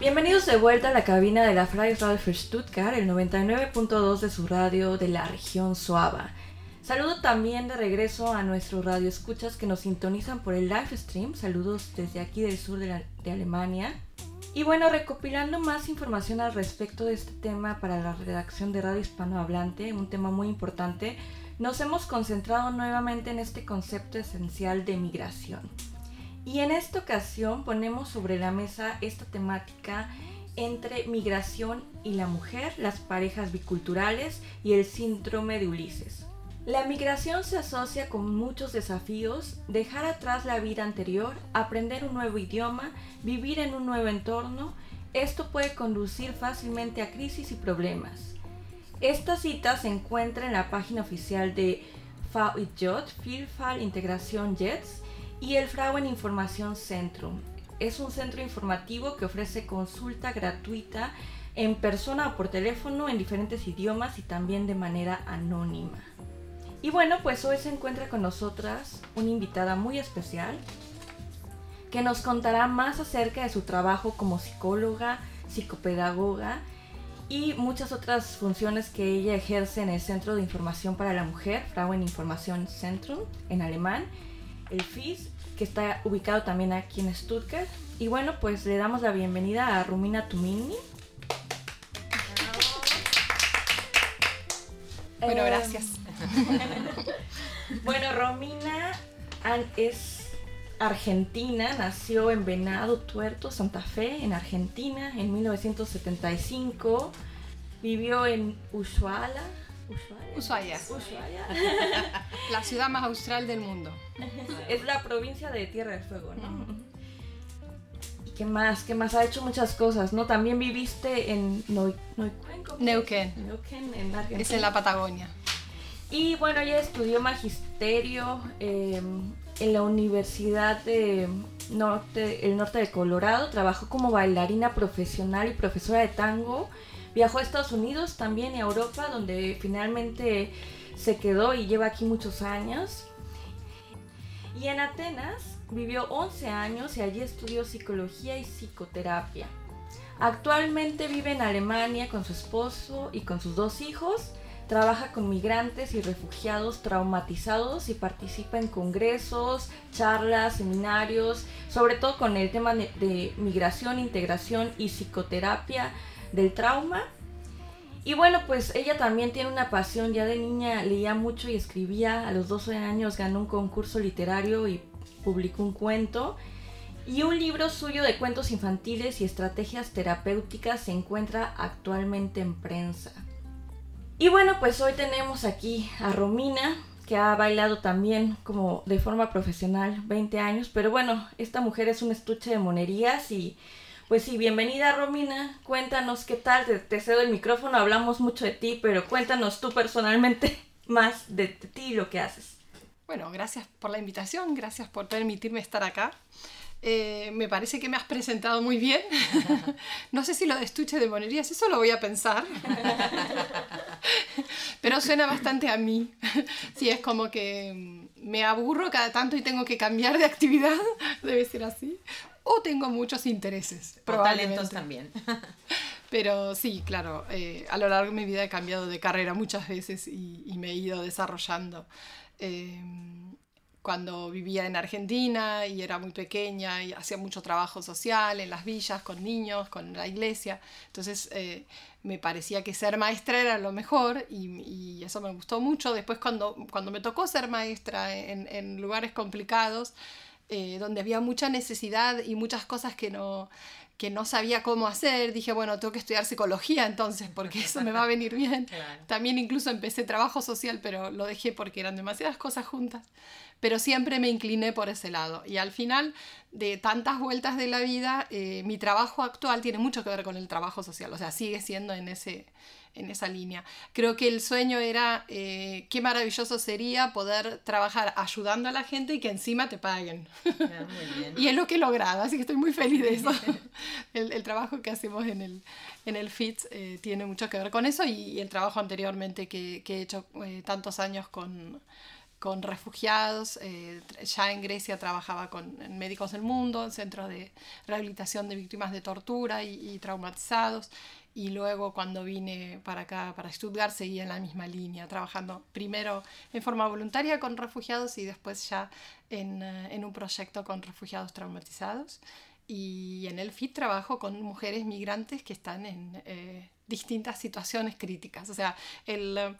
Bienvenidos de vuelta a la cabina de la Freie Radio für Stuttgart, el 99.2 de su radio de la región Suava. Saludo también de regreso a nuestros radioescuchas que nos sintonizan por el live stream. Saludos desde aquí del sur de Alemania. Y bueno, recopilando más información al respecto de este tema para la redacción de Radio Hispanohablante, un tema muy importante, nos hemos concentrado nuevamente en este concepto esencial de migración. Y en esta ocasión ponemos sobre la mesa esta temática entre migración y la mujer, las parejas biculturales y el síndrome de Ulises. La migración se asocia con muchos desafíos, dejar atrás la vida anterior, aprender un nuevo idioma, vivir en un nuevo entorno. Esto puede conducir fácilmente a crisis y problemas. Esta cita se encuentra en la página oficial de VIJ, Vielfalt Integración Jets, y el Frauen Información Centrum. Es un centro informativo que ofrece consulta gratuita en persona o por teléfono en diferentes idiomas y también de manera anónima. Y bueno, pues hoy se encuentra con nosotras una invitada muy especial que nos contará más acerca de su trabajo como psicóloga, psicopedagoga y muchas otras funciones que ella ejerce en el Centro de Información para la Mujer, Frauen Information Centrum, en alemán, el FIS, que está ubicado también aquí en Stuttgart. Y bueno, pues le damos la bienvenida a Rumina Tumini. Bueno, eh, gracias. bueno, Romina es argentina, nació en Venado Tuerto, Santa Fe, en Argentina, en 1975. Vivió en Ushuaia, Ushuaia. Ushuaia. La ciudad más austral del mundo. Es la provincia de Tierra del Fuego, ¿no? ¿Y qué más? ¿Qué más? Ha hecho muchas cosas, ¿no? También viviste en Neuquén. Neuquén, en Argentina. Es en la Patagonia. Y bueno, ella estudió magisterio em, en la Universidad de norte, el norte de Colorado. Trabajó como bailarina profesional y profesora de tango Viajó a Estados Unidos también y a Europa, donde finalmente se quedó y lleva aquí muchos años. Y en Atenas vivió 11 años y allí estudió psicología y psicoterapia. Actualmente vive en Alemania con su esposo y con sus dos hijos. Trabaja con migrantes y refugiados traumatizados y participa en congresos, charlas, seminarios, sobre todo con el tema de, migración, integración y psicoterapia del trauma. Y bueno, pues ella también tiene una pasión, ya de niña leía mucho y escribía, a los 12 años ganó un concurso literario y publicó un cuento. Y un libro suyo de cuentos infantiles y estrategias terapéuticas se encuentra actualmente en prensa. Y bueno, pues hoy tenemos aquí a Romina, que ha bailado también como de forma profesional 20 años, pero bueno, esta mujer es un estuche de monerías y pues sí, bienvenida Romina, cuéntanos qué tal, te, cedo el micrófono, hablamos mucho de ti, pero cuéntanos tú personalmente más de, ti y lo que haces. Bueno, gracias por la invitación, gracias por permitirme estar acá. Eh, me parece que me has presentado muy bien. no sé si lo de estuche de monerías, eso lo voy a pensar. Pero suena bastante a mí. Sí, es como que me aburro cada tanto y tengo que cambiar de actividad, debe ser así o tengo muchos intereses. O talentos también. Pero sí, claro, eh, a lo largo de mi vida he cambiado de carrera muchas veces y, me he ido desarrollando. Em, cuando vivía en Argentina y era muy pequeña y hacía mucho trabajo social en las villas con niños, con la iglesia, entonces eh, me parecía que ser maestra era lo mejor y, eso me gustó mucho. Después cuando, cuando me tocó ser maestra en, en lugares complicados, eh, donde había mucha necesidad y muchas cosas que no, que no sabía cómo hacer, dije, bueno, tengo que estudiar psicología entonces, porque eso me va a venir bien. También incluso empecé trabajo social, pero lo dejé porque eran demasiadas cosas juntas. Pero siempre me incliné por ese lado. Y al final de tantas vueltas de la vida, eh, mi trabajo actual tiene mucho que ver con el trabajo social, o sea, sigue siendo en ese, en esa línea. Creo que el sueño era eh, qué maravilloso sería poder trabajar ayudando a la gente y que encima te paguen. Ah, y es lo que he logrado, así que estoy muy feliz de eso. el, trabajo que hacemos en el, en el FITS eh, tiene mucho que ver con eso y, el trabajo anteriormente que, he hecho eh, tantos años con con refugiados. Eh, ya en Grecia trabajaba con Médicos del Mundo, en centros de rehabilitación de víctimas de tortura y, traumatizados. Y luego cuando vine para acá, para Stuttgart, seguí en la misma línea, trabajando primero en forma voluntaria con refugiados y después ya en, eh, en un proyecto con refugiados traumatizados. Y en el FIT trabajo con mujeres migrantes que están en eh, distintas situaciones críticas. O sea, el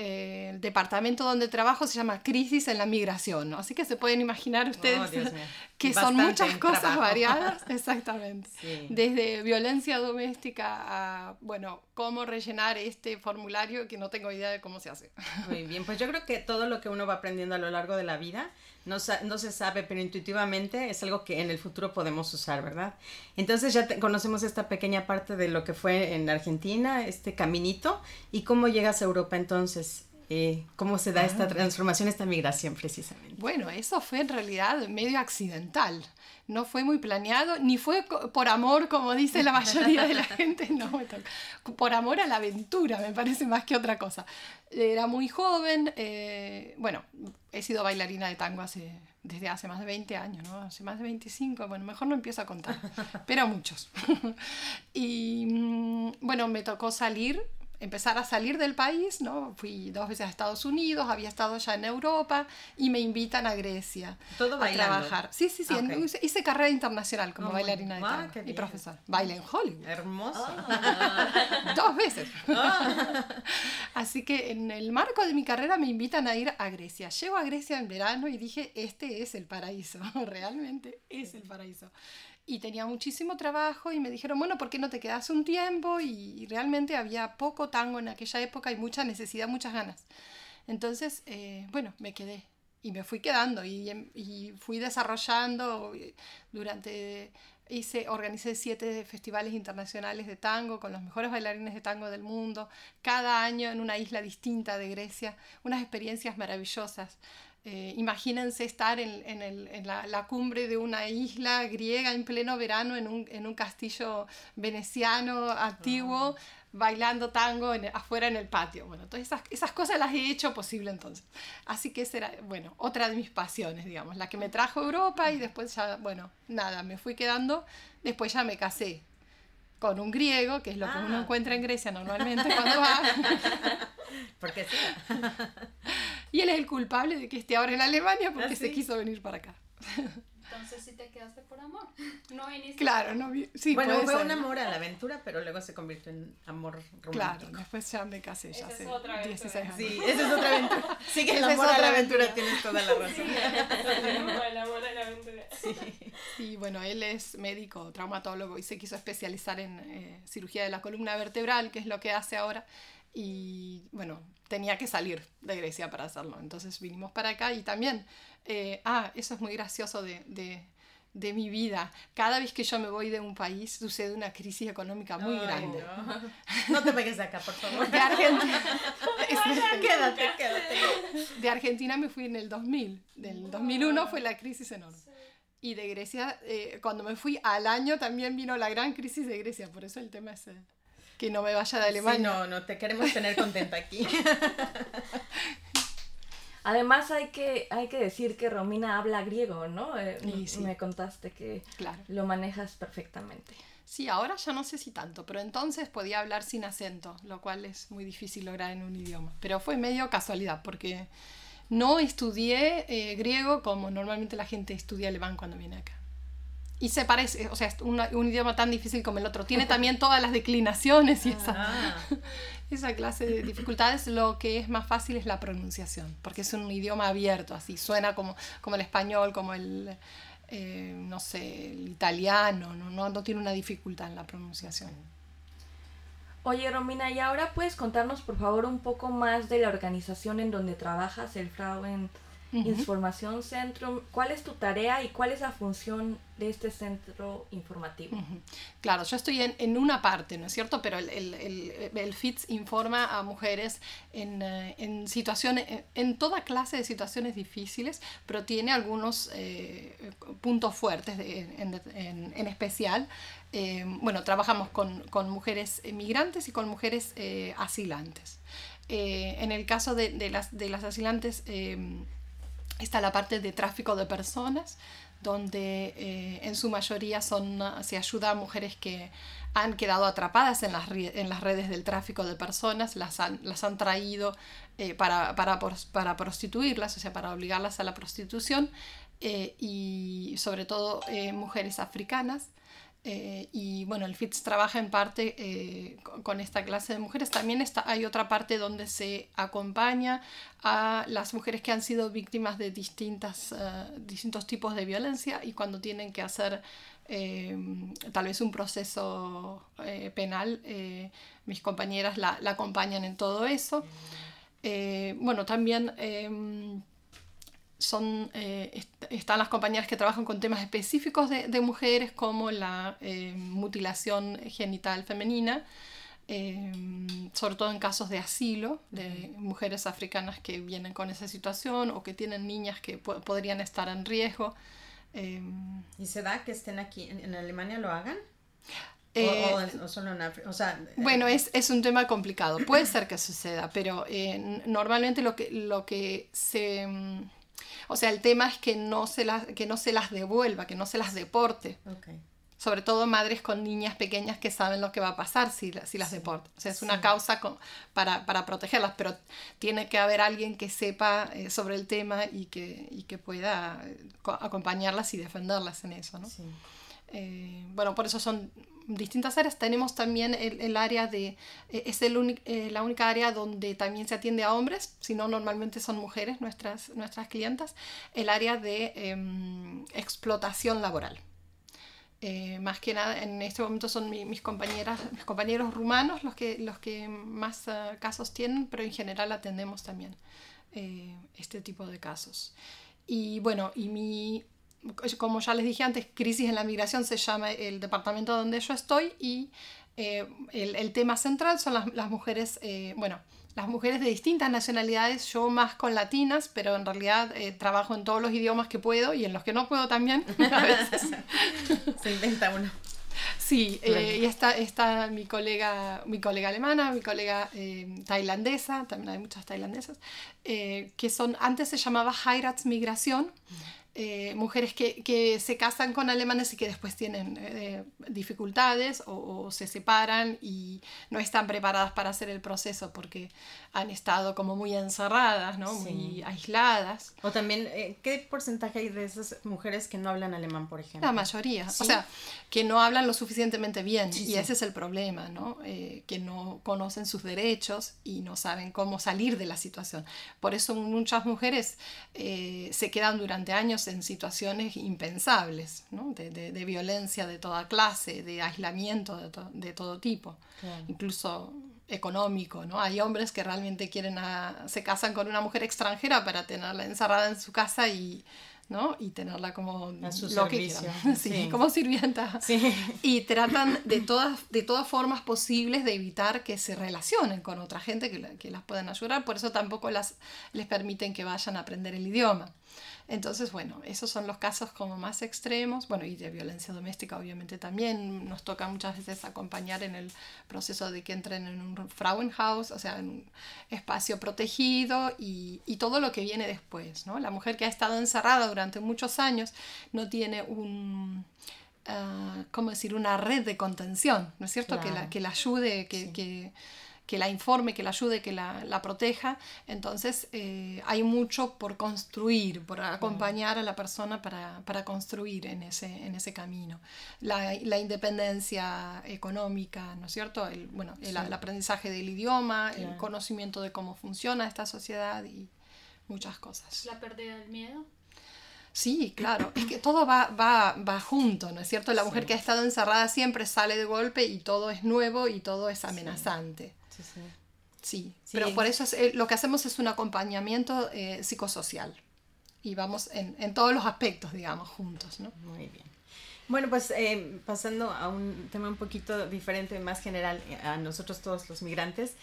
eh, el departamento donde trabajo se llama Crisis en la Migración, así que se pueden imaginar ustedes que son muchas cosas variadas, exactamente, desde violencia doméstica a, bueno, cómo rellenar este formulario que no tengo idea de cómo se hace. Muy bien, pues yo creo que todo lo que uno va aprendiendo a lo largo de la vida no, no se sabe, pero intuitivamente es algo que en el futuro podemos usar, ¿verdad? Entonces ya conocemos esta pequeña parte de lo que fue en Argentina, este caminito, y cómo llegas a Europa entonces. Eh, cómo se da esta ah. transformación, esta migración precisamente. Bueno, eso fue en realidad medio accidental. No fue muy planeado, ni fue por amor, como dice la mayoría de la gente, no, por amor a la aventura, me parece más que otra cosa. Era muy joven, eh, bueno, he sido bailarina de tango hace, desde hace más de 20 años, ¿no? Hace más de 25, bueno, mejor no empiezo a contar, pero muchos. y mm, bueno, me tocó salir empezar a salir del país, ¿no? Fui dos veces a Estados Unidos, había estado ya en Europa y me invitan a Grecia ¿Todo a trabajar. Sí, sí, sí, hice, carrera internacional como bailarina de tango y profesor. Baile en Hollywood. Hermoso. dos veces. Ah. Así que en el marco de mi carrera me invitan a ir a Grecia. Llego a Grecia en verano y dije, este es el paraíso, realmente es el paraíso y tenía muchísimo trabajo y me dijeron, bueno, ¿por qué no te quedas un tiempo? Y, realmente había poco tango en aquella época y mucha necesidad, muchas ganas. Entonces, eh, bueno, me quedé y me fui quedando y, y, fui desarrollando durante, hice, organicé siete festivales internacionales de tango con los mejores bailarines de tango del mundo, cada año en una isla distinta de Grecia, unas experiencias maravillosas. Eh, imagínense estar en, la, cumbre de una isla griega en pleno verano en un, castillo veneciano antiguo, bailando tango afuera en el patio. Bueno, todas esas, cosas las he hecho posible entonces. Así que esa era, bueno, otra de mis pasiones, digamos, la que me trajo a Europa y después ya, bueno, nada, me fui quedando, después ya me casé con un griego, que es lo que uno ah. encuentra en Grecia normalmente cuando va. Porque sí. y él es el culpable de que esté ahora en Alemania porque ¿Ah, se quiso venir para acá. Entonces sí te quedaste por amor. No viniste. Claro, no sí, Bueno, fue un amor a la aventura, pero luego se convirtió en amor romántico. Claro, después ya me casé ya hace 16 años. Sí, esa es otra aventura. Sí, que el amor a la aventura, tienes toda la razón. el amor a la aventura. Sí. Y bueno, él es médico, traumatólogo y se quiso especializar en eh, cirugía de la columna vertebral, que es lo que hace ahora y bueno, tenía que salir de Grecia para hacerlo. Entonces vinimos para acá y también, eh, ah, eso es muy gracioso de, de, de, mi vida. Cada vez que yo me voy de un país sucede una crisis económica muy grande. No. te pegues acá, por favor. De Argentina. quédate, quédate. De Argentina me fui en el 2000. Del 2001 fue la crisis enorme. Y de Grecia, eh, cuando me fui al año también vino la gran crisis de Grecia, por eso el tema es que no me vaya de Alemania. no, no, te queremos tener contenta aquí. Además hay que, hay que decir que Romina habla griego, ¿no? Eh, Me contaste que lo manejas perfectamente. Sí, ahora ya no sé si tanto, pero entonces podía hablar sin acento, lo cual es muy difícil lograr en un idioma. Pero fue medio casualidad, porque no estudié eh, griego como normalmente la gente estudia alemán cuando viene acá y se parece, o sea, es un idioma tan difícil como el otro. Tiene también todas las declinaciones y esa, ah. esa clase de dificultades. Lo que es más fácil es la pronunciación, porque es un idioma abierto, así suena como, como el español, como el, eh, no sé, el italiano, ¿no? No, no tiene una dificultad en la pronunciación. Oye, Romina, y ahora puedes contarnos, por favor, un poco más de la organización en donde trabajas, el Frauen Información Centrum. ¿Cuál es tu tarea y cuál es la función de este centro informativo? Claro, yo estoy en, en, una parte, ¿no es cierto? Pero el, el, el, FITS informa a mujeres en, eh, en, situaciones, en toda clase de situaciones difíciles, pero tiene algunos eh, puntos fuertes en, en, especial. Eh, bueno, trabajamos con, con, mujeres migrantes y con mujeres asilantes. Eh, en el caso de, de, las, de las asilantes está la parte de tráfico de personas, donde eh, en su mayoría son, se ayuda a mujeres que han quedado atrapadas en las, en las redes del tráfico de personas, las han, las han traído eh, para, para, para, prostituirlas, o sea, para obligarlas a la prostitución, y sobre todo mujeres africanas. Eh, y bueno, el FITS trabaja en parte eh, con, esta clase de mujeres. También está, hay otra parte donde se acompaña a las mujeres que han sido víctimas de distintas, eh, distintos tipos de violencia y cuando tienen que hacer tal vez un proceso penal, mis compañeras la, la, acompañan en todo eso. bueno, también son, eh, están las compañeras que trabajan con temas específicos de, de mujeres como la eh, mutilación genital femenina, eh, sobre todo en casos de asilo, de mujeres africanas que vienen con esa situación o que tienen niñas que podrían estar en riesgo. ¿Y se da que estén aquí en, Alemania lo hagan? o, solo en África? O sea, bueno, es, es, un tema complicado. Puede ser que suceda, pero normalmente lo que, lo que se mm, o sea, el tema es que no se, las, que no se las devuelva, que no se las deporte. Sobre todo madres con niñas pequeñas que saben lo que va a pasar si, si las deportan. O sea, es una causa para, para, protegerlas, pero tiene que haber alguien que sepa eh, sobre el tema y que, y que pueda eh, acompañarlas y defenderlas en eso, ¿no? Eh, bueno, por eso son distintas áreas. Tenemos también el, área de, eh, es el eh, la única área donde también se atiende a hombres, si no normalmente son mujeres nuestras, nuestras clientas, el área de em, explotación laboral. Eh, más que nada en este momento son mis, compañeras, mis compañeros rumanos los que, los que más casos tienen, pero en general atendemos también este tipo de casos. Y bueno, y mi como ya les dije antes, Crisis en la Migración se llama el departamento donde yo estoy y eh, el, el, tema central son las, las mujeres, eh, bueno, las mujeres de distintas nacionalidades, yo más con latinas, pero en realidad eh, trabajo en todos los idiomas que puedo y en los que no puedo también a veces. se inventa uno. Sí, y está, está mi, colega, mi colega alemana, mi colega tailandesa, también hay muchas tailandesas, que son, antes se llamaba Heiratsmigración, eh, mujeres que, que, se casan con alemanes y que después tienen eh, dificultades o, se separan y no están preparadas para hacer el proceso porque han estado como muy encerradas, ¿no? muy aisladas. O también, eh, ¿qué porcentaje hay de esas mujeres que no hablan alemán, por ejemplo? La mayoría, o sea, que no hablan lo suficientemente bien y ese es el problema, ¿no? que no conocen sus derechos y no saben cómo salir de la situación. Por eso muchas mujeres se quedan durante años en situaciones impensables, ¿no? de, de, violencia de toda clase, de aislamiento de, de todo tipo, incluso económico. ¿no? Hay hombres que realmente quieren se casan con una mujer extranjera para tenerla encerrada en su casa y, ¿no? y tenerla como a su servicio. sí, como sirvienta. Sí. Y tratan de todas, de todas formas posibles de evitar que se relacionen con otra gente que, que las puedan ayudar, por eso tampoco las, les permiten que vayan a aprender el idioma. Entonces, bueno, esos son los casos como más extremos, bueno, y de violencia doméstica obviamente también. Nos toca muchas veces acompañar en el proceso de que entren en un Frauenhaus, o sea, en un espacio protegido y, y todo lo que viene después, ¿no? La mujer que ha estado encerrada durante muchos años no tiene un... Uh, ¿cómo decir? Una red de contención, ¿no es cierto? Que, la, que la ayude, que, que que la informe, que la ayude, que la, la proteja. Entonces eh, hay mucho por construir, por acompañar a la persona para, para construir en ese, en ese camino. La, la, independencia económica, ¿no es cierto? El, bueno, el, aprendizaje del idioma, el conocimiento de cómo funciona esta sociedad y muchas cosas. La pérdida del miedo. Sí, claro, es que todo va, va, va junto, ¿no es cierto? La mujer que ha estado encerrada siempre sale de golpe y todo es nuevo y todo es amenazante. Sí, pero por eso eh, lo que hacemos es un acompañamiento eh, psicosocial y vamos en, en, todos los aspectos, digamos, juntos, ¿no? Muy bien. Bueno, pues eh, pasando a un tema un poquito diferente, más general a nosotros todos los migrantes,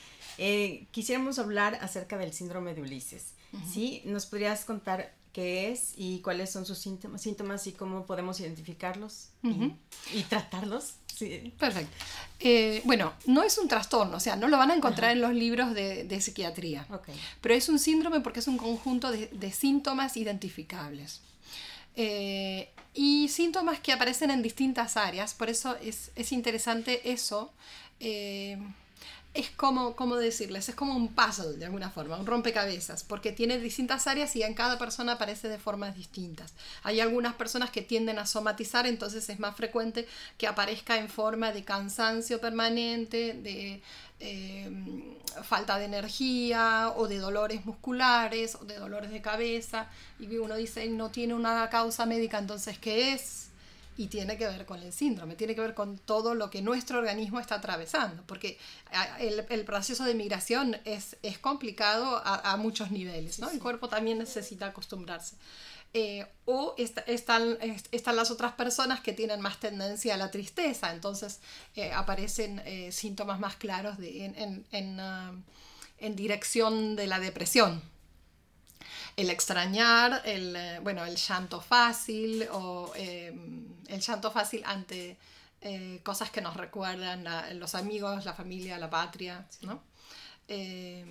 quisiéramos hablar acerca del síndrome de Ulises. ¿Sí? ¿Nos podrías contar qué es y cuáles son sus síntomas, síntomas y cómo podemos identificarlos y, y tratarlos. Sí. Perfecto. Eh, bueno, no es un trastorno, o sea, no lo van a encontrar en los libros de, de psiquiatría, Okay. pero es un síndrome porque es un conjunto de, de síntomas identificables. Eh, y síntomas que aparecen en distintas áreas, por eso es, es interesante eso. eh, es como, ¿cómo decirles? Es como un puzzle de alguna forma, un rompecabezas, porque tiene distintas áreas y en cada persona aparece de formas distintas. Hay algunas personas que tienden a somatizar, entonces es más frecuente que aparezca en forma de cansancio permanente, de eh, falta de energía o de dolores musculares o de dolores de cabeza. Y uno dice, no tiene una causa médica, entonces, ¿qué es? Y tiene que ver con el síndrome, tiene que ver con todo lo que nuestro organismo está atravesando, porque el, el proceso de migración es, es complicado a, a muchos niveles, ¿no? El cuerpo también necesita acostumbrarse. Eh, o est- están, est- están las otras personas que tienen más tendencia a la tristeza, entonces eh, aparecen eh, síntomas más claros de, en, en, en, ah, en dirección de la depresión, el extrañar, el, eh, bueno, el llanto fácil o eh, el llanto fácil ante eh, cosas que nos recuerdan los amigos, la familia, la patria, ¿no? Eh,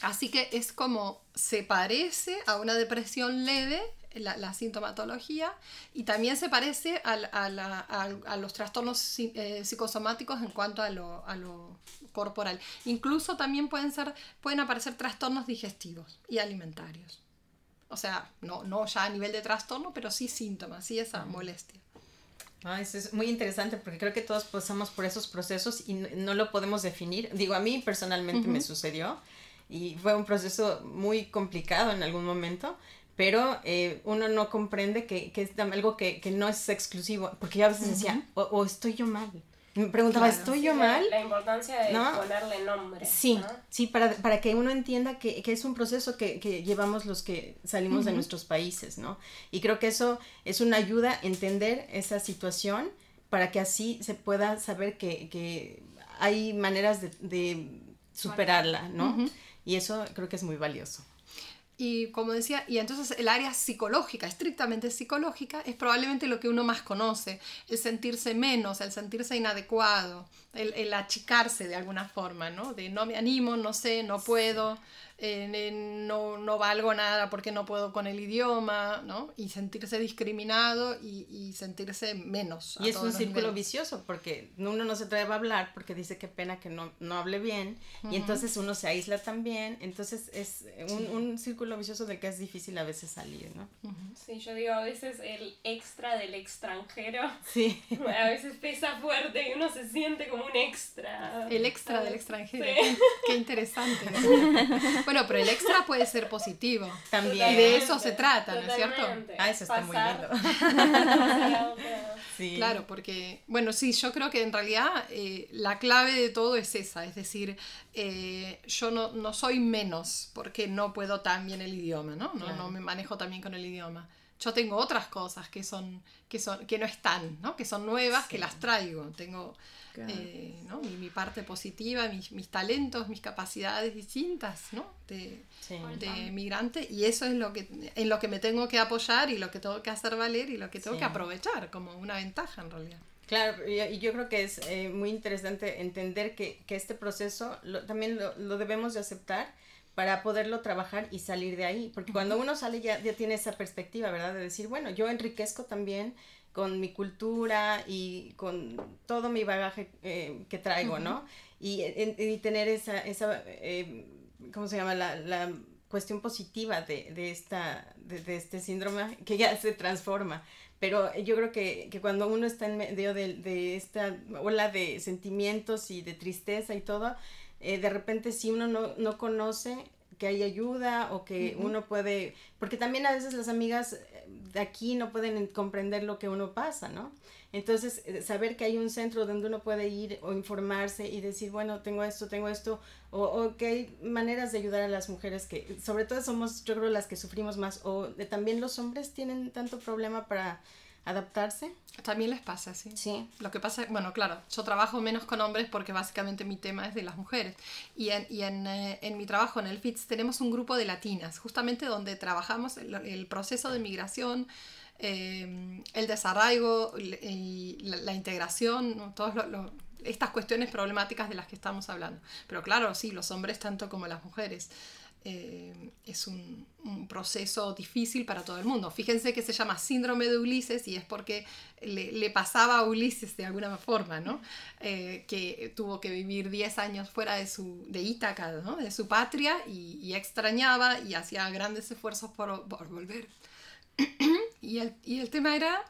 así que es como se parece a una depresión leve la, la sintomatología y también se parece a, la- a- a los trastornos eh, psicosomáticos en cuanto a lo, a lo corporal. Incluso también pueden, ser, pueden aparecer trastornos digestivos y alimentarios. O sea, no, no ya a nivel de trastorno, pero sí síntomas, sí esa molestia. Ah, eso es muy interesante porque creo que todos pasamos por esos procesos y no, no lo podemos definir. Digo, a mí personalmente me sucedió y fue un proceso muy complicado en algún momento, pero eh, uno no comprende que, que es algo que, que no es exclusivo, porque yo a veces decía, o, o estoy yo mal. Me preguntaba, Claro. ¿estoy Sí, yo la- mal? La, importancia de ¿No? ponerle nombre. Sí, ¿no? sí, para, para que uno entienda que, que es un proceso que, que llevamos los que salimos de nuestros países, ¿no? Y creo que eso es una ayuda a entender esa situación para que así se pueda saber que, que hay maneras de, de superarla, ¿no? Y eso creo que es muy valioso. Y como decía, y entonces el área psicológica, estrictamente psicológica, es probablemente lo que uno más conoce, el sentirse menos, el sentirse inadecuado, el, el achicarse de alguna forma, ¿no? De no me animo, no sé, no puedo, eh, no, no valgo nada porque no puedo con el idioma, ¿no? Y sentirse discriminado y, y sentirse menos. Y es un círculo niveles. vicioso porque uno no se atreve a hablar porque dice qué pena que no, no hable bien y entonces uno se aísla también. Entonces es un, un círculo vicioso del que es difícil a veces salir, ¿no? Sí, yo digo, a veces el extra del extranjero Sí. a veces pesa fuerte y uno se siente como un extra. El extra del extranjero. Sí. Qué interesante. bueno, pero el extra puede ser positivo. También. Y de eso se trata, ¿no es cierto? Ah, eso está muy Pasar lindo. hacia otra- Sí. Claro, porque, bueno, sí, yo creo que en realidad eh, la clave de todo es esa, es decir, eh, yo no, no soy menos porque no puedo tan bien el idioma, ¿no? No, Claro. no me manejo tan bien con el idioma. Yo tengo otras cosas que son, que son, que no están, ¿no? Que son nuevas, que las traigo. Tengo eh, ¿no? mi, mi parte positiva, mis, mis talentos, mis capacidades distintas, ¿no? De, Sí. de migrante y eso es lo que en lo que me tengo que apoyar y lo que tengo que hacer valer y lo que tengo Sí. que aprovechar como una ventaja en realidad. Claro, y, y yo creo que es eh, muy interesante entender que, que este proceso lo- también lo, lo debemos de aceptar para poderlo trabajar y salir de ahí, porque cuando uno sale ya, ya tiene esa perspectiva, ¿verdad? De decir, bueno, yo enriquezco también con mi cultura y con todo mi bagaje eh, que traigo, ¿no? Y, en- y tener esa, esa eh, ¿cómo se llama? La, la cuestión positiva de, de, esta, de, de este síndrome que ya se transforma. Pero yo creo que, que cuando uno está en medio de, de esta ola de sentimientos y de tristeza y todo, eh, de repente si uno no, no conoce que hay ayuda o que uno puede, porque también a veces las amigas eh, de aquí no pueden comprender lo que uno pasa, ¿no? Entonces, eh, saber que hay un centro donde uno puede ir o informarse y decir, bueno, tengo esto, tengo esto, o, o que hay maneras de ayudar a las mujeres que, sobre todo somos, yo creo, las que sufrimos más, o de- también los hombres tienen tanto problema para, adaptarse. También les pasa, sí. Sí. Lo que pasa, bueno, claro, yo trabajo menos con hombres porque básicamente mi tema es de las mujeres. Y en, y en, eh, en mi trabajo en el FITS tenemos un grupo de latinas, justamente donde trabajamos el, el proceso de migración, eh, el desarraigo y la, la, integración, ¿no? todas lo, lo, estas cuestiones problemáticas de las que estamos hablando. Pero claro, sí, los hombres tanto como las mujeres. Eh, es un, un, proceso difícil para todo el mundo. Fíjense que se llama síndrome de Ulises y es porque le, le pasaba a Ulises de alguna forma, ¿no? Eh, que tuvo que vivir 10 años fuera de, su, de Ítaca, ¿no? de su patria y, y, extrañaba y hacía grandes esfuerzos por, por volver. y, el, y el tema era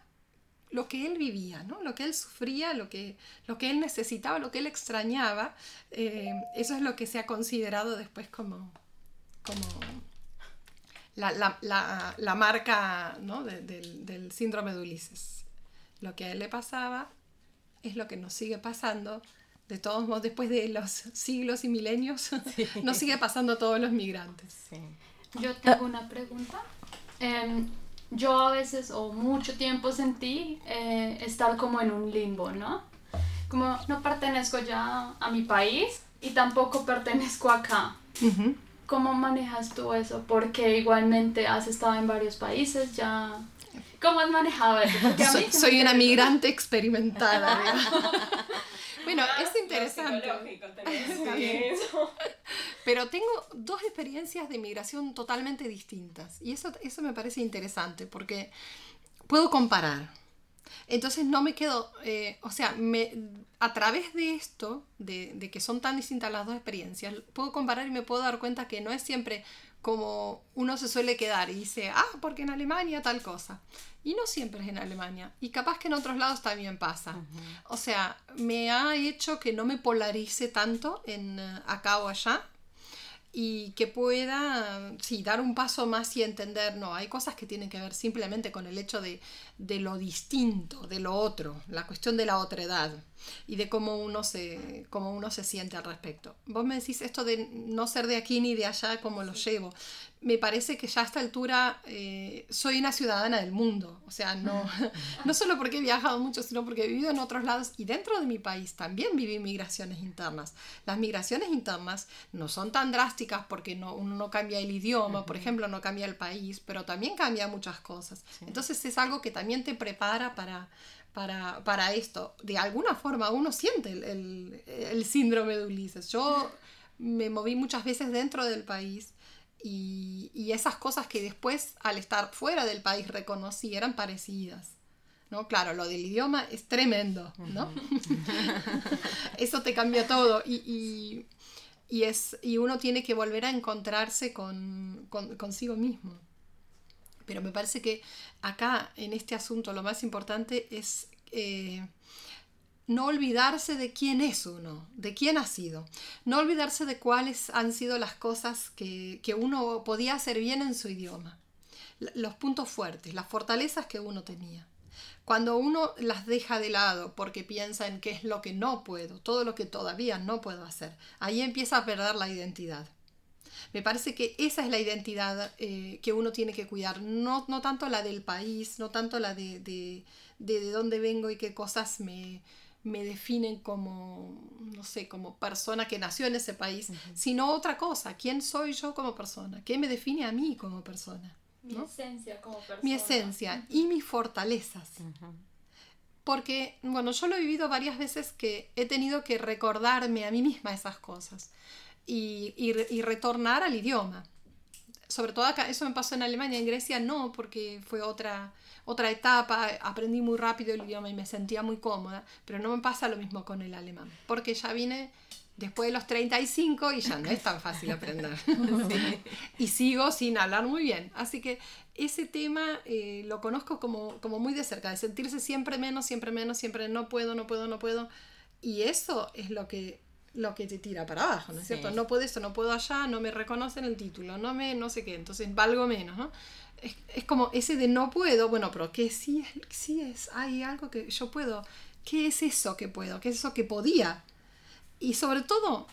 lo que él vivía, ¿no? lo que él sufría, lo que, lo que él necesitaba, lo que él extrañaba. Eh, eso es lo que se ha considerado después como como la, la, la, la marca ¿no? de, de, del síndrome de Ulises. Lo que a él le pasaba es lo que nos sigue pasando. De todos modos, después de los siglos y milenios, sí. nos sigue pasando a todos los migrantes. Sí. Yo tengo una pregunta. Eh, yo a veces o mucho tiempo sentí eh, estar como en un limbo, ¿no? Como no pertenezco ya a mi país y tampoco pertenezco acá. Uh -huh. ¿Cómo manejas tú eso? Porque igualmente has estado en varios países ya. ¿Cómo has manejado eso? soy, soy una migrante experimentada. bueno, ah, es interesante. Pero tengo dos experiencias de migración totalmente distintas. Y eso, eso me parece interesante porque puedo comparar. Entonces no me quedo, eh, o sea, me, a través de esto, de, de, que son tan distintas las dos experiencias, puedo comparar y me puedo dar cuenta que no es siempre como uno se suele quedar y dice, ah, porque en Alemania tal cosa. Y no siempre es en Alemania. Y capaz que en otros lados también pasa. Uh -huh. O sea, me ha hecho que no me polarice tanto en uh, acá o allá, y que pueda, sí, dar un paso más y entender, no, hay cosas que tienen que ver simplemente con el hecho de, de lo distinto, de lo otro, la cuestión de la otredad y de cómo uno, se, cómo uno se siente al respecto. Vos me decís esto de no ser de aquí ni de allá, cómo lo llevo. Me parece que ya a esta altura eh, soy una ciudadana del mundo, o sea, no, no solo porque he viajado mucho, sino porque he vivido en otros lados y dentro de mi país también viví migraciones internas. Las migraciones internas no son tan drásticas porque no, uno no cambia el idioma, uh -huh. por ejemplo, no cambia el país, pero también cambia muchas cosas. Sí. Entonces es algo que también te prepara para, para, para esto. De alguna forma uno siente el, el, el, síndrome de Ulises. Yo me moví muchas veces dentro del país y, y, esas cosas que después al estar fuera del país reconocí eran parecidas. ¿no? Claro, lo del idioma es tremendo, ¿no? Eso te cambia todo y, y, y, es, y uno tiene que volver a encontrarse con, con, consigo mismo. Pero me parece que acá, en este asunto, lo más importante es eh, no olvidarse de quién es uno, de quién ha sido. No olvidarse de cuáles han sido las cosas que, que uno podía hacer bien en su idioma. Los puntos fuertes, las fortalezas que uno tenía. Cuando uno las deja de lado porque piensa en qué es lo que no puedo, todo lo que todavía no puedo hacer, ahí empieza a perder la identidad. Me parece que esa es la identidad eh, que uno tiene que cuidar, no, no tanto la del país, no tanto la de, de, de, de dónde vengo y qué cosas me, me definen como, no sé, como persona que nació en ese país, uh -huh. sino otra cosa, quién soy yo como persona, qué me define a mí como persona. ¿no? Mi esencia como persona. Mi esencia uh -huh. y mis fortalezas. Uh -huh. Porque, bueno, yo lo he vivido varias veces que he tenido que recordarme a mí misma esas cosas y, y, y, retornar al idioma. Sobre todo acá, eso me pasó en Alemania, en Grecia no, porque fue otra, otra etapa, aprendí muy rápido el idioma y me sentía muy cómoda, pero no me pasa lo mismo con el alemán, porque ya vine después de los 35 y ya no es tan fácil aprender. Sí. y sigo sin hablar muy bien. Así que ese tema eh, lo conozco como, como muy de cerca, de sentirse siempre menos, siempre menos, siempre no puedo, no puedo, no puedo. Y eso es lo que lo que te tira para abajo, ¿no es sí. cierto? No puedo esto, no puedo allá, no me reconocen el título, no me, no sé qué, entonces valgo menos, ¿no? Es, es como ese de no puedo, bueno, pero que sí es, sí es, hay algo que yo puedo, ¿qué es eso que puedo? ¿Qué es eso que podía? Y sobre todo,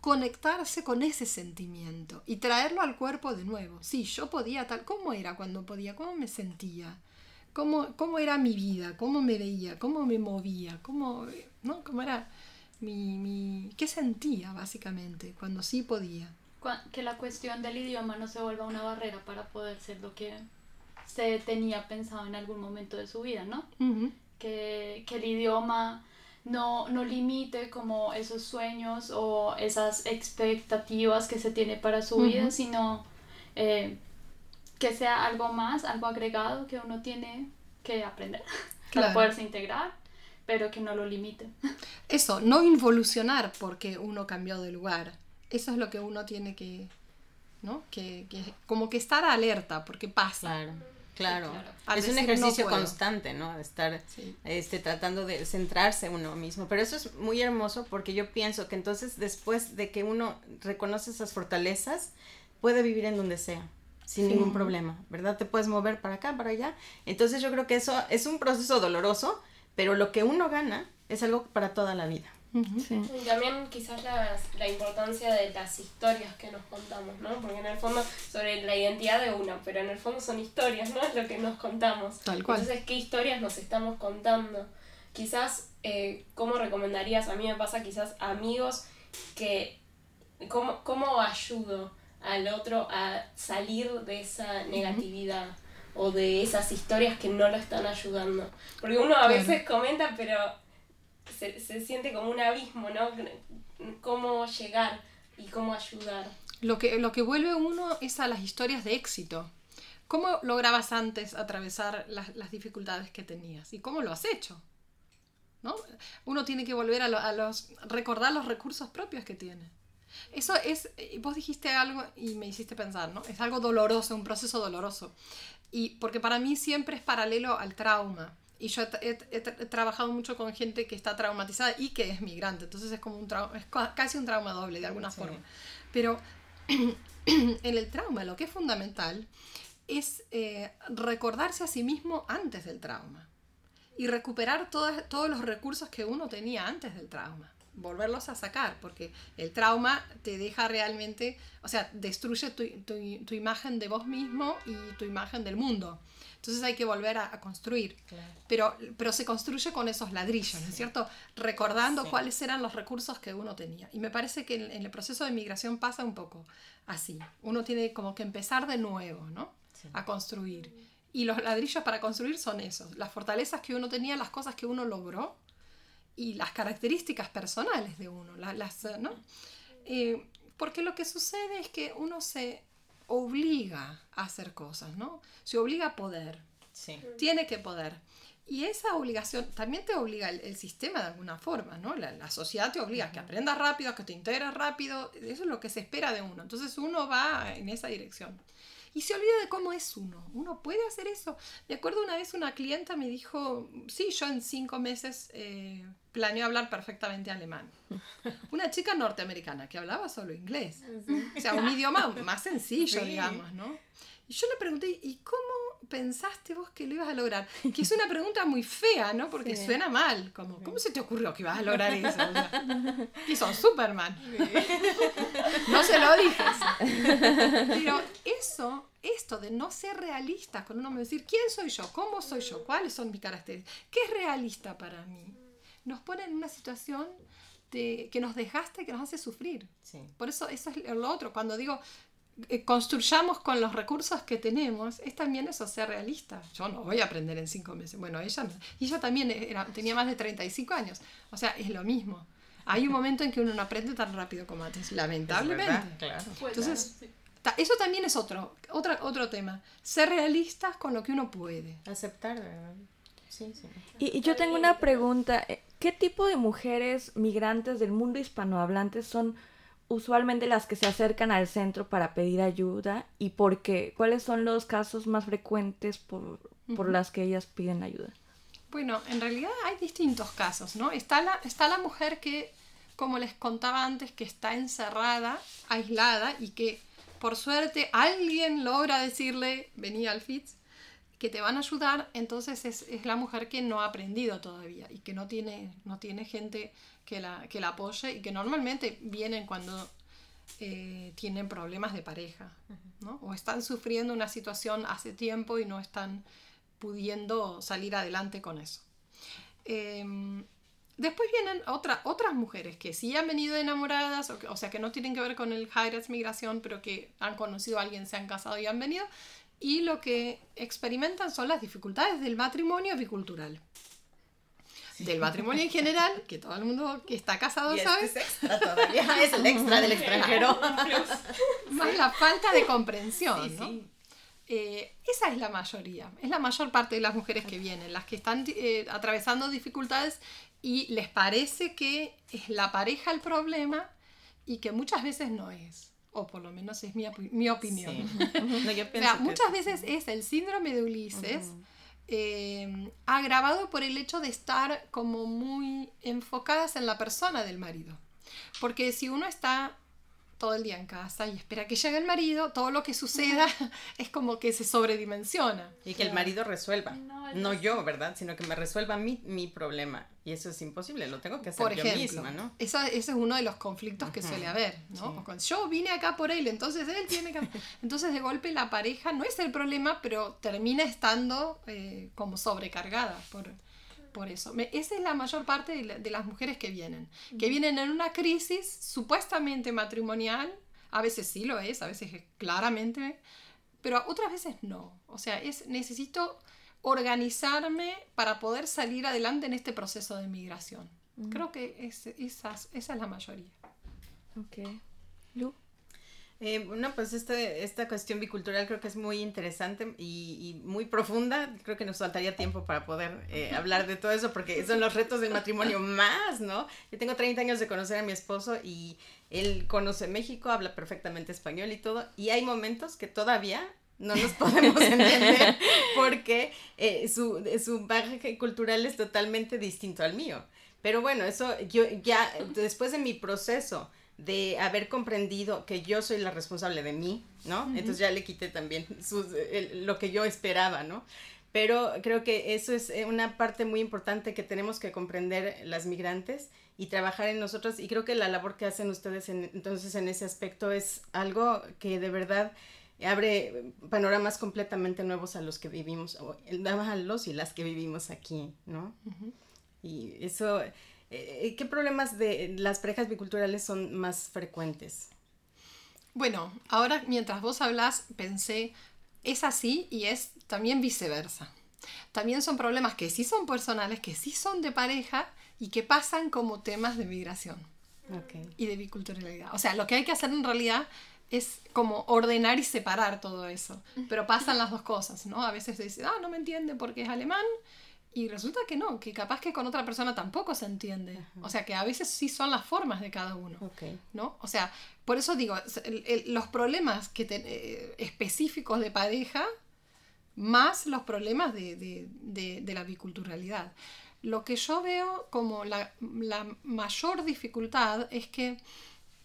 conectarse con ese sentimiento y traerlo al cuerpo de nuevo. Sí, yo podía tal, ¿cómo era cuando podía? ¿Cómo me sentía? cómo, cómo era mi vida, cómo me veía, cómo me movía, cómo, ¿no? cómo era mi, mi, qué sentía básicamente cuando sí podía. Que la cuestión del idioma no se vuelva una barrera para poder ser lo que se tenía pensado en algún momento de su vida, ¿no? Ujú. que, que el idioma no, no limite como esos sueños o esas expectativas que se tiene para su vida, sino eh, que sea algo más, algo agregado que uno tiene que aprender Claro. para poderse integrar, pero que no lo limite. Eso, no involucionar porque uno cambió de lugar. Eso es lo que uno tiene que, ¿no? Que, que como que estar alerta porque pasa. Claro, claro. claro. Al Es un no ejercicio puedo. constante, ¿no? Estar Sí. este, tratando de centrarse uno mismo. Pero eso es muy hermoso porque yo pienso que entonces después de que uno reconoce esas fortalezas, puede vivir en donde sea, sin ningún problema, ¿verdad? Te puedes mover para acá, para allá. Entonces yo creo que eso es un proceso doloroso, pero lo que uno gana es algo para toda la vida. Sí. Y también quizás las- la importancia de las historias que nos contamos, ¿no? Porque en el fondo, sobre la identidad de uno, pero en el fondo son historias, ¿no? Es lo que nos contamos. Tal cual. Entonces, ¿qué historias nos estamos contando? Quizás, eh, ¿cómo recomendarías? A mí me pasa quizás amigos que, ¿cómo, ¿cómo ayudo al otro a salir de esa negatividad? O de esas historias que no lo están ayudando. Porque uno a veces comenta, pero se, se siente como un abismo, ¿no? Cómo llegar y cómo ayudar. Lo que, lo que vuelve uno es a las historias de éxito. ¿Cómo lograbas antes atravesar las, las dificultades que tenías? ¿Y cómo lo has hecho? ¿No? Uno tiene que volver a, lo- a los... recordar los recursos propios que tiene. Eso es, eh, vos dijiste algo y me hiciste pensar, ¿no? Es algo doloroso, un proceso doloroso. Y porque para mí siempre es paralelo al trauma. Y yo he, he- he tra- he trabajado mucho con gente que está traumatizada y que es migrante. Entonces es como un trauma, es ca- casi un trauma doble de alguna Sí. forma. Pero en el trauma lo que es fundamental es eh, recordarse a sí mismo antes del trauma y recuperar todas- todos los recursos que uno tenía antes del trauma, volverlos a sacar, porque el trauma te deja realmente, o sea, destruye tu, tu- tu imagen de vos mismo y tu imagen del mundo. Entonces hay que volver a, a construir. Pero, pero se construye con esos ladrillos, ¿no es cierto? Recordando Sí. cuáles eran los recursos que uno tenía. Y me parece que en, en el proceso de migración pasa un poco así. Uno tiene como que empezar de nuevo, ¿no? Sí. A construir. Y los ladrillos para construir son esos. Las fortalezas que uno tenía, las cosas que uno logró y las características personales de uno. la- las, eh, ¿no? Eh, porque lo que sucede es que uno se obliga a hacer cosas, ¿no? Se obliga a poder Sí. tiene que poder. Y esa obligación también te obliga el, el sistema de alguna forma, ¿no? La, la sociedad te obliga a que aprendas rápido, a que te integres rápido, eso es lo que se espera de uno. Entonces uno va en esa dirección. Y se olvida de cómo es uno. Uno puede hacer eso. Me acuerdo una vez una clienta me dijo, sí, yo en cinco meses eh, planeo hablar perfectamente alemán. Una chica norteamericana que hablaba solo inglés. O sea, un idioma más sencillo, Sí. digamos, ¿no? Y yo le pregunté, ¿y cómo pensaste vos que lo ibas a lograr? Que es una pregunta muy fea, ¿no? Porque Sí. suena mal, como, ¿cómo se te ocurrió que ibas a lograr eso? O sea, que sos Superman. No se lo dije. Pero eso, esto de no ser realista con uno me decir, ¿quién soy yo? ¿Cómo soy yo? ¿Cuáles son mis características? ¿Qué es realista para mí? Nos pone en una situación de, que nos desgasta y que nos hace sufrir. Sí. Por eso eso es lo otro. Cuando digo eh, construyamos con los recursos que tenemos, es también eso, ser realista. Yo no voy a aprender en cinco meses. Bueno, ella no. Y ella también era, tenía más de 35 años. O sea, es lo mismo. Hay un momento en que uno no aprende tan rápido como antes, Es lamentablemente. verdad, claro. Pues, Entonces- claro, sí. Ta- Eso también es otro, otra, otro tema. Ser realistas con lo que uno puede. Aceptar, ¿verdad? Sí, sí. Y, y yo tengo una pregunta. eh, ¿Qué tipo de mujeres migrantes del mundo hispanohablante son usualmente las que se acercan al centro para pedir ayuda? ¿Y por qué? ¿Cuáles son los casos más frecuentes por, por las que ellas piden ayuda? Bueno, en realidad hay distintos casos, ¿no? Está la, está la mujer que, como les contaba antes, que está encerrada, aislada y que por suerte alguien logra decirle, vení al FITS, que te van a ayudar, entonces es, es la mujer que no ha aprendido todavía y que no tiene, no tiene gente que la, que la apoye y que normalmente vienen cuando eh, tienen problemas de pareja, ¿no? O están sufriendo una situación hace tiempo y no están pudiendo salir adelante con eso. Em, después vienen otra, otras mujeres que sí han venido enamoradas, o, que- o sea, que no tienen que ver con el High migración, pero que han conocido a alguien, se han casado y han venido, y lo que experimentan son las dificultades del matrimonio bicultural. Del matrimonio en general, que todo el mundo que está casado Y sabe, este es extra todavía, es el extra del extranjero. más la falta de comprensión, Sí, ¿no? sí. Eh, esa es la mayoría, es la mayor parte de las mujeres que vienen, las que están eh, atravesando dificultades y les parece que es la pareja el problema y que muchas veces no es, o por lo menos es mi, mi opinión. Sí. No, yo O sea, que- muchas veces es el síndrome de Ulises eh, agravado por el hecho de estar como muy enfocadas en la persona del marido. Porque si uno está todo el día en casa y espera que llegue el marido, todo lo que suceda es como que se sobredimensiona. Y que el marido resuelva. No, No yo, ¿verdad? Sino que me resuelva mi, mi problema. Y eso es imposible, lo tengo que hacer Por yo ejemplo, misma, ¿no? esa- ese es uno de los conflictos que suele haber, ¿no? Sí. Con, yo vine acá por él, entonces él tiene que... Entonces de golpe la pareja no es el problema, pero termina estando eh, como sobrecargada por, por eso. Me- esa es la mayor parte de, la- de las mujeres que vienen, que vienen en una crisis supuestamente matrimonial, a veces sí lo es, a veces es claramente, pero otras veces no. O sea, es necesito organizarme para poder salir adelante en este proceso de migración. Creo que es, esas, esa es la mayoría. Ok. Lu. Eh, bueno, pues este, esta cuestión bicultural creo que es muy interesante y, y muy profunda. Creo que nos faltaría tiempo para poder eh, hablar de todo eso porque son los retos del matrimonio más, ¿no? Yo tengo 30 años de conocer a mi esposo y él conoce México, habla perfectamente español y todo. Y hay momentos que todavía no nos podemos entender porque eh, su, su bagaje cultural es totalmente distinto al mío. Pero bueno, eso yo ya después de mi proceso de haber comprendido que yo soy la responsable de mí, ¿no? Entonces ya le quité también sus- el- lo que yo esperaba, ¿no? Pero creo que eso es eh, una parte muy importante que tenemos que comprender las migrantes y trabajar en nosotros. Y creo que la labor que hacen ustedes en- entonces en ese aspecto es algo que de verdad abre panoramas completamente nuevos a los que vivimos, o- a los y las que vivimos aquí, ¿no? Y eso, ¿qué problemas de las parejas biculturales son más frecuentes? Bueno, ahora mientras vos hablas, pensé, es así y es también viceversa. También son problemas que sí son personales, que sí son de pareja y que pasan como temas de migración Okay. y de biculturalidad. O sea, lo que hay que hacer en realidad es como ordenar y separar todo eso. Pero pasan las dos cosas, ¿no? A veces se dice, ah, no me entiende porque es alemán. Y resulta que no, que capaz que con otra persona tampoco se entiende. O sea, que a veces sí son las formas de cada uno. Ok. ¿no? O sea, por eso digo, el- el- los problemas que te- eh, específicos de pareja más los problemas de, de- de- de la biculturalidad. Lo que yo veo como la, la mayor dificultad es que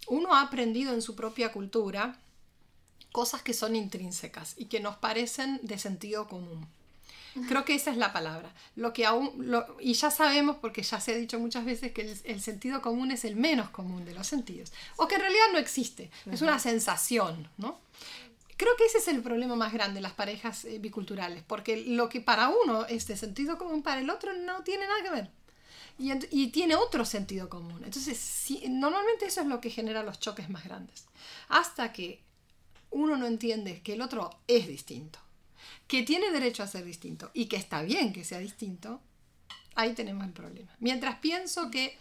uno ha aprendido en su propia cultura cosas que son intrínsecas y que nos parecen de sentido común. Creo que esa es la palabra. Lo que aún, lo- y ya sabemos, porque ya se ha dicho muchas veces, que el, el sentido común es el menos común de los sentidos. O que en realidad no existe. Es una sensación, ¿no? Creo que ese es el problema más grande de las parejas eh, biculturales, porque lo que para uno es de sentido común, para el otro no tiene nada que ver. Y, y tiene otro sentido común. Entonces, sí, normalmente eso es lo que genera los choques más grandes. Hasta que uno no entiende que el otro es distinto, que tiene derecho a ser distinto y que está bien que sea distinto, ahí tenemos el problema. Mientras pienso que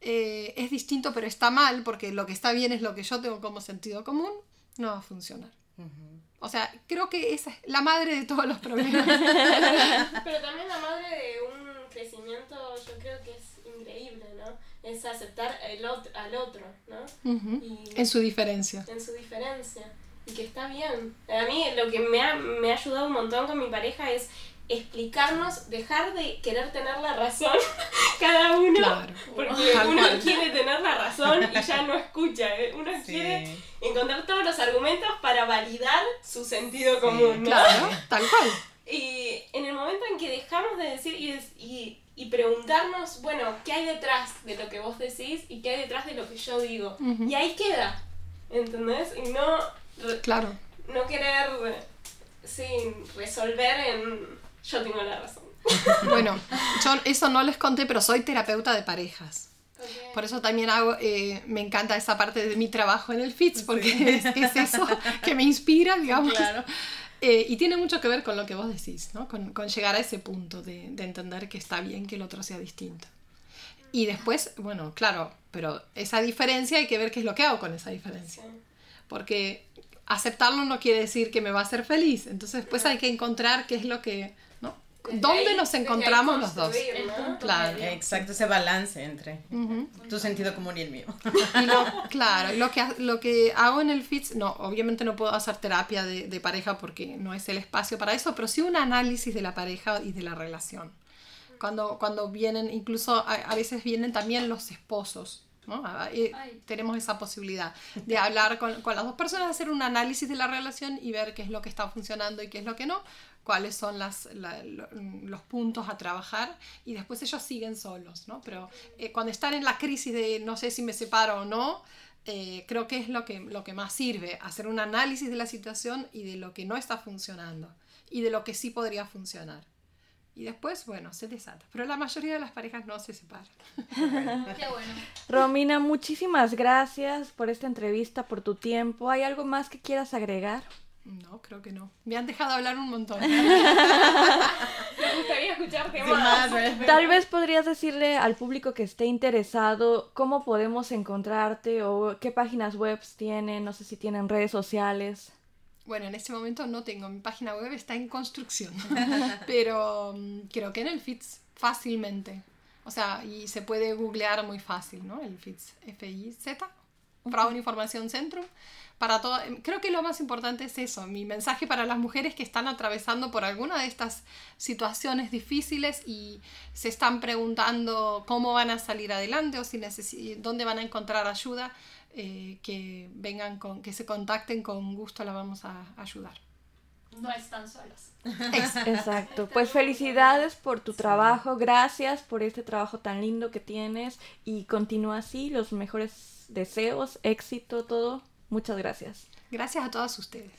eh, es distinto pero está mal porque lo que está bien es lo que yo tengo como sentido común, no va a funcionar. O sea, creo que esa es la madre de todos los problemas. Pero también la madre de un crecimiento, yo creo que es increíble, ¿no? Es aceptar el otro, al otro, ¿no? Y En su diferencia. en su diferencia. Y que está bien. A mí lo que me ha, me ha ayudado un montón con mi pareja es explicarnos, dejar de querer tener la razón cada uno. Claro. Porque Tal uno cual. quiere tener la razón y ya no escucha. ¿eh? Uno Sí. quiere encontrar todos los argumentos para validar su sentido común, ¿no? Claro, tal cual. Y en el momento en que dejamos de decir y, y, y preguntarnos, bueno, ¿qué hay detrás de lo que vos decís y qué hay detrás de lo que yo digo? Y ahí queda, ¿entendés? Y no, Claro. no querer, sí, resolver en, yo tengo la razón. Bueno, yo eso no les conté, pero soy terapeuta de parejas. Por eso también hago, eh, me encanta esa parte de mi trabajo en el FITS, porque es, es eso que me inspira, digamos. Claro. Eh, y tiene mucho que ver con lo que vos decís, ¿no? con, con llegar a ese punto de, de entender que está bien que el otro sea distinto. Y después, bueno, claro, pero esa diferencia hay que ver qué es lo que hago con esa diferencia. Porque aceptarlo no quiere decir que me va a hacer feliz. Entonces, después hay que encontrar qué es lo que, ¿no? ¿Dónde ahí- nos encontramos los dos? Claro. Exacto, ese balance entre tu sentido común y el mío. Y lo, claro, lo que, lo que hago en el FITS, no, obviamente no puedo hacer terapia de, de pareja porque no es el espacio para eso, pero sí un análisis de la pareja y de la relación. Cuando, cuando vienen, incluso a, a veces vienen también los esposos. ¿No? A- y tenemos esa posibilidad de hablar con, con las dos personas, hacer un análisis de la relación y ver qué es lo que está funcionando y qué es lo que no, cuáles son las, la- lo- los puntos a trabajar y después ellos siguen solos, ¿no? Pero eh, cuando están en la crisis de no sé si me separo o no, eh, creo que es lo que, lo que más sirve, hacer un análisis de la situación y de lo que no está funcionando y de lo que sí podría funcionar. Y después, bueno, se desata. Pero la mayoría de las parejas no se separan. Qué bueno. Romina, muchísimas gracias por esta entrevista, por tu tiempo. ¿Hay algo más que quieras agregar? No, creo que no. Me han dejado hablar un montón. Me gustaría escucharte más. Tal vez podrías decirle al público que esté interesado cómo podemos encontrarte o qué páginas web tienen, no sé si tienen redes sociales. Bueno, en este momento no tengo. Mi página web está en construcción. Pero mm, creo que en el FITS fácilmente. O sea, y se puede googlear muy fácil, ¿no? El FITS, F-I-Z, Frauen Información Centrum. Para todo, creo que lo más importante es eso, mi mensaje para las mujeres que están atravesando por alguna de estas situaciones difíciles y se están preguntando cómo van a salir adelante o si dónde van a encontrar ayuda, eh, que vengan con, que se contacten con gusto, la vamos a ayudar. No están solas. Eso. Exacto. Pues felicidades por tu trabajo, gracias por este trabajo tan lindo que tienes y continúa así, los mejores deseos, éxito, todo. Muchas gracias. Gracias a todas ustedes.